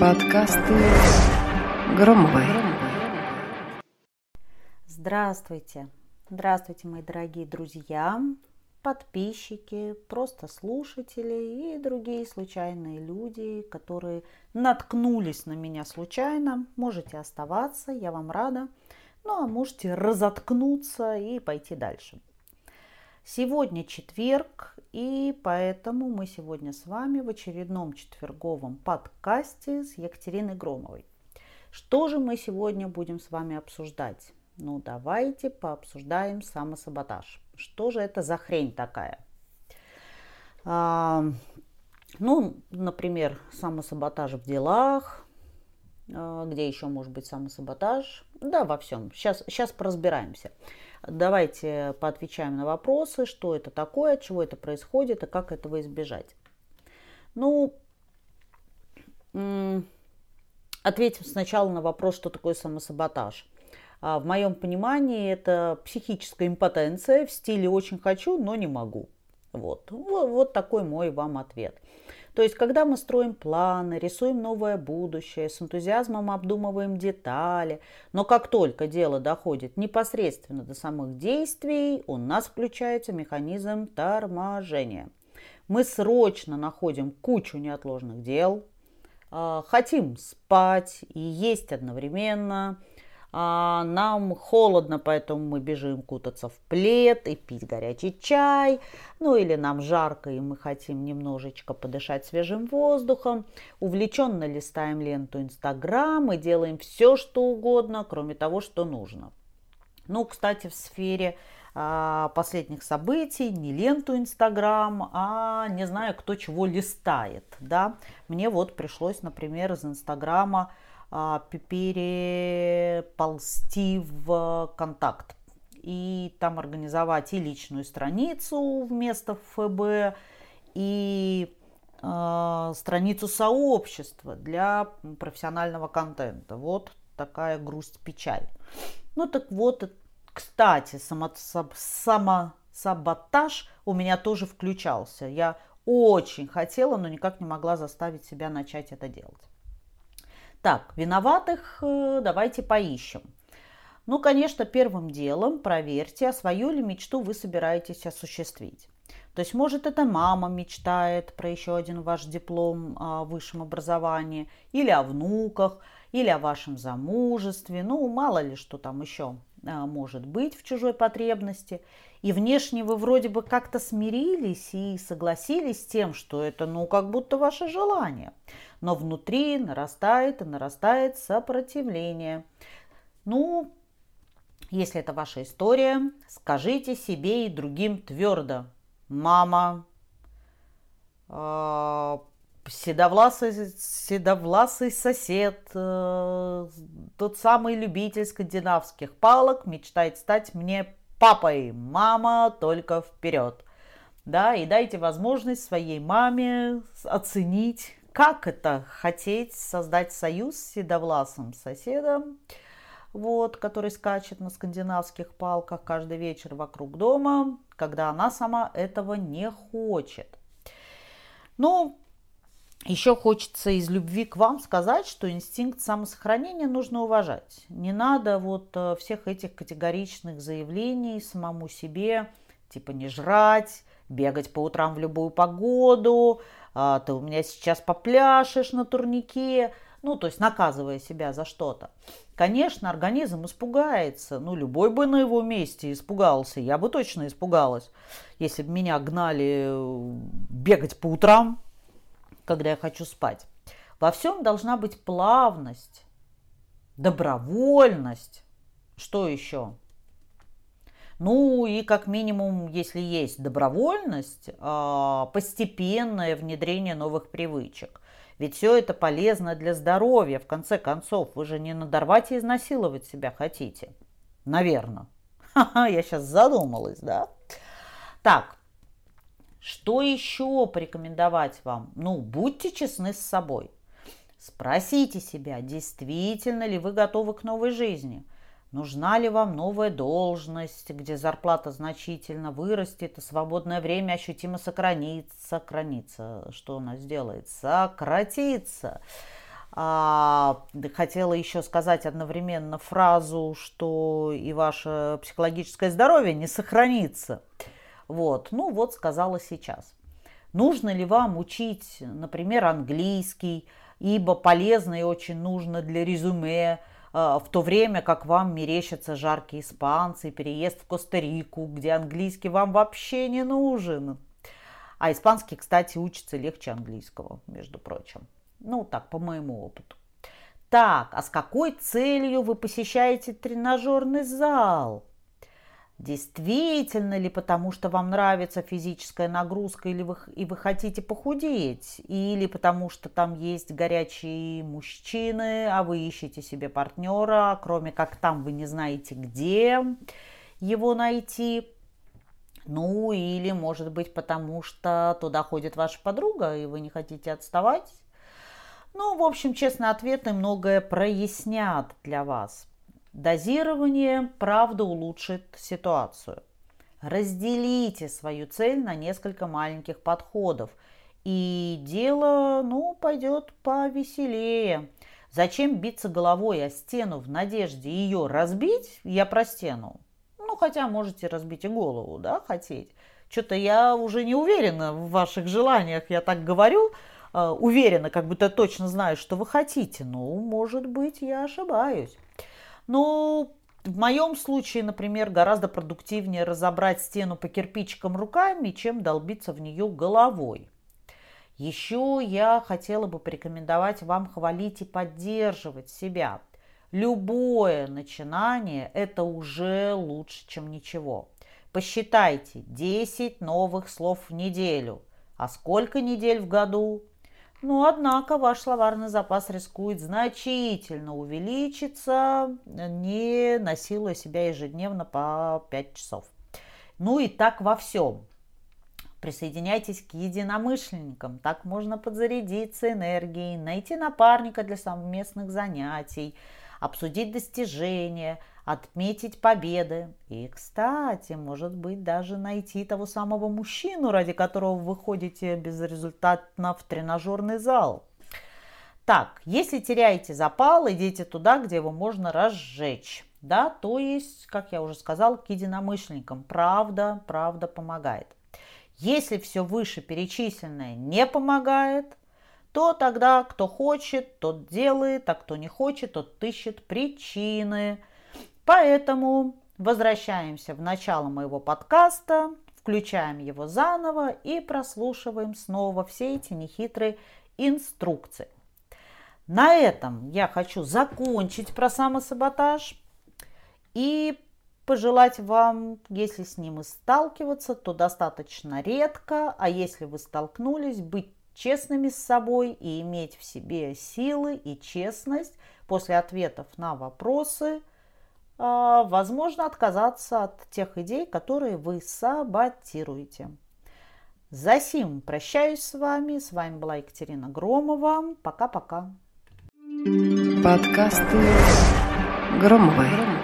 Подкасты Громовой. Здравствуйте. Здравствуйте, мои дорогие друзья, подписчики, просто слушатели и другие случайные люди, которые наткнулись на меня случайно. Можете оставаться, я вам рада. Ну а можете разоткнуться и пойти дальше. Сегодня четверг, и поэтому мы сегодня с вами в очередном четверговом подкасте с Екатериной Громовой. Что же мы сегодня будем с вами обсуждать? Ну, давайте пообсуждаем самосаботаж. Что же это за хрень такая? А, ну, например, самосаботаж в делах. А, где еще может быть самосаботаж? Да, во всем. Сейчас, сейчас поразбираемся. Давайте поотвечаем на вопросы, что это такое, от чего это происходит и как этого избежать. Ну, ответим сначала на вопрос, что такое самосаботаж. А в моем понимании это психическая импотенция в стиле «очень хочу, но не могу». Вот, вот, вот такой мой вам ответ. То есть, когда мы строим планы, рисуем новое будущее, с энтузиазмом обдумываем детали, но как только дело доходит непосредственно до самых действий, у нас включается механизм торможения. Мы срочно находим кучу неотложных дел, а, хотим спать и есть одновременно – а, нам холодно, поэтому мы бежим кутаться в плед и пить горячий чай. Ну или нам жарко, и мы хотим немножечко подышать свежим воздухом. Увлеченно листаем ленту Инстаграм и делаем все, что угодно, кроме того, что нужно. Ну, кстати, в сфере а, последних событий, не ленту Инстаграм, а не знаю, кто чего листает, да. Мне вот пришлось, например, из Инстаграма переползти в контакт и там организовать и личную страницу вместо ФБ, и э, страницу сообщества для профессионального контента. Вот такая грусть-печаль. Ну так вот, кстати, само, самосаботаж у меня тоже включался. Я очень хотела, но никак не могла заставить себя начать это делать. Так, виноватых э, давайте поищем. Ну, конечно, первым делом проверьте, а свою ли мечту вы собираетесь осуществить. То есть, может, это мама мечтает про еще один ваш диплом о высшем образовании, или о внуках, или о вашем замужестве, ну, мало ли что там еще а, может быть в чужой потребности. И внешне вы вроде бы как-то смирились и согласились с тем, что это, ну, как будто ваше желание но внутри нарастает и нарастает сопротивление. Ну, если это ваша история, скажите себе и другим твердо. Мама, э, седовласый, седовласый сосед, э, тот самый любитель скандинавских палок мечтает стать мне папой. Мама, только вперед. Да, и дайте возможность своей маме оценить, как это хотеть создать союз с седовласым соседом, вот, который скачет на скандинавских палках каждый вечер вокруг дома, когда она сама этого не хочет. Ну, еще хочется из любви к вам сказать, что инстинкт самосохранения нужно уважать. Не надо вот э, всех этих категоричных заявлений самому себе, типа не жрать, бегать по утрам в любую погоду, а, ты у меня сейчас попляшешь на турнике, ну, то есть наказывая себя за что-то. Конечно, организм испугается, ну, любой бы на его месте испугался, я бы точно испугалась, если бы меня гнали э, бегать по утрам, когда я хочу спать. Во всем должна быть плавность, добровольность, что еще? Ну и как минимум, если есть добровольность, а, постепенное внедрение новых привычек. Ведь все это полезно для здоровья. В конце концов, вы же не надорвать и изнасиловать себя хотите. Наверное. Ха-ха, я сейчас задумалась, да? Так, что еще порекомендовать вам? Ну, будьте честны с собой. Спросите себя, действительно ли вы готовы к новой жизни – Нужна ли вам новая должность, где зарплата значительно вырастет, и свободное время ощутимо сохранится, сохранится. Что она сделает? Сократится. А, хотела еще сказать одновременно фразу, что и ваше психологическое здоровье не сохранится. Вот, ну вот сказала сейчас. Нужно ли вам учить, например, английский, ибо полезно и очень нужно для резюме, а, в то время как вам мерещатся жаркие испанцы, переезд в Коста-Рику, где английский вам вообще не нужен. А испанский, кстати, учится легче английского, между прочим. Ну, так, по моему опыту. Так, а с какой целью вы посещаете тренажерный зал? Действительно ли потому, что вам нравится физическая нагрузка или вы, и вы хотите похудеть? Или потому, что там есть горячие мужчины, а вы ищете себе партнера, кроме как там вы не знаете, где его найти? Ну, или, может быть, потому что туда ходит ваша подруга, и вы не хотите отставать? Ну, в общем, честно, ответы многое прояснят для вас. Дозирование, правда, улучшит ситуацию. Разделите свою цель на несколько маленьких подходов, и дело, ну, пойдет повеселее. Зачем биться головой о стену в надежде ее разбить? Я про стену. Ну, хотя можете разбить и голову, да, хотеть. Что-то я уже не уверена в ваших желаниях, я так говорю, э, уверена, как будто точно знаю, что вы хотите. Ну, может быть, я ошибаюсь. Ну, в моем случае, например, гораздо продуктивнее разобрать стену по кирпичикам руками, чем долбиться в нее головой. Еще я хотела бы порекомендовать вам хвалить и поддерживать себя. Любое начинание – это уже лучше, чем ничего. Посчитайте 10 новых слов в неделю. А сколько недель в году? Но, однако, ваш словарный запас рискует значительно увеличиться, не насилуя себя ежедневно по 5 часов. Ну и так во всем. Присоединяйтесь к единомышленникам, так можно подзарядиться энергией, найти напарника для совместных занятий, обсудить достижения – отметить победы. И, кстати, может быть, даже найти того самого мужчину, ради которого вы ходите безрезультатно в тренажерный зал. Так, если теряете запал, идите туда, где его можно разжечь. Да, то есть, как я уже сказал, к единомышленникам. Правда, правда помогает. Если все вышеперечисленное не помогает, то тогда кто хочет, тот делает, а кто не хочет, тот ищет причины – Поэтому возвращаемся в начало моего подкаста, включаем его заново и прослушиваем снова все эти нехитрые инструкции. На этом я хочу закончить про самосаботаж и пожелать вам, если с ним и сталкиваться, то достаточно редко, а если вы столкнулись, быть честными с собой и иметь в себе силы и честность после ответов на вопросы – возможно отказаться от тех идей, которые вы саботируете. За сим прощаюсь с вами. С вами была Екатерина Громова. Пока-пока. Подкасты Громовой.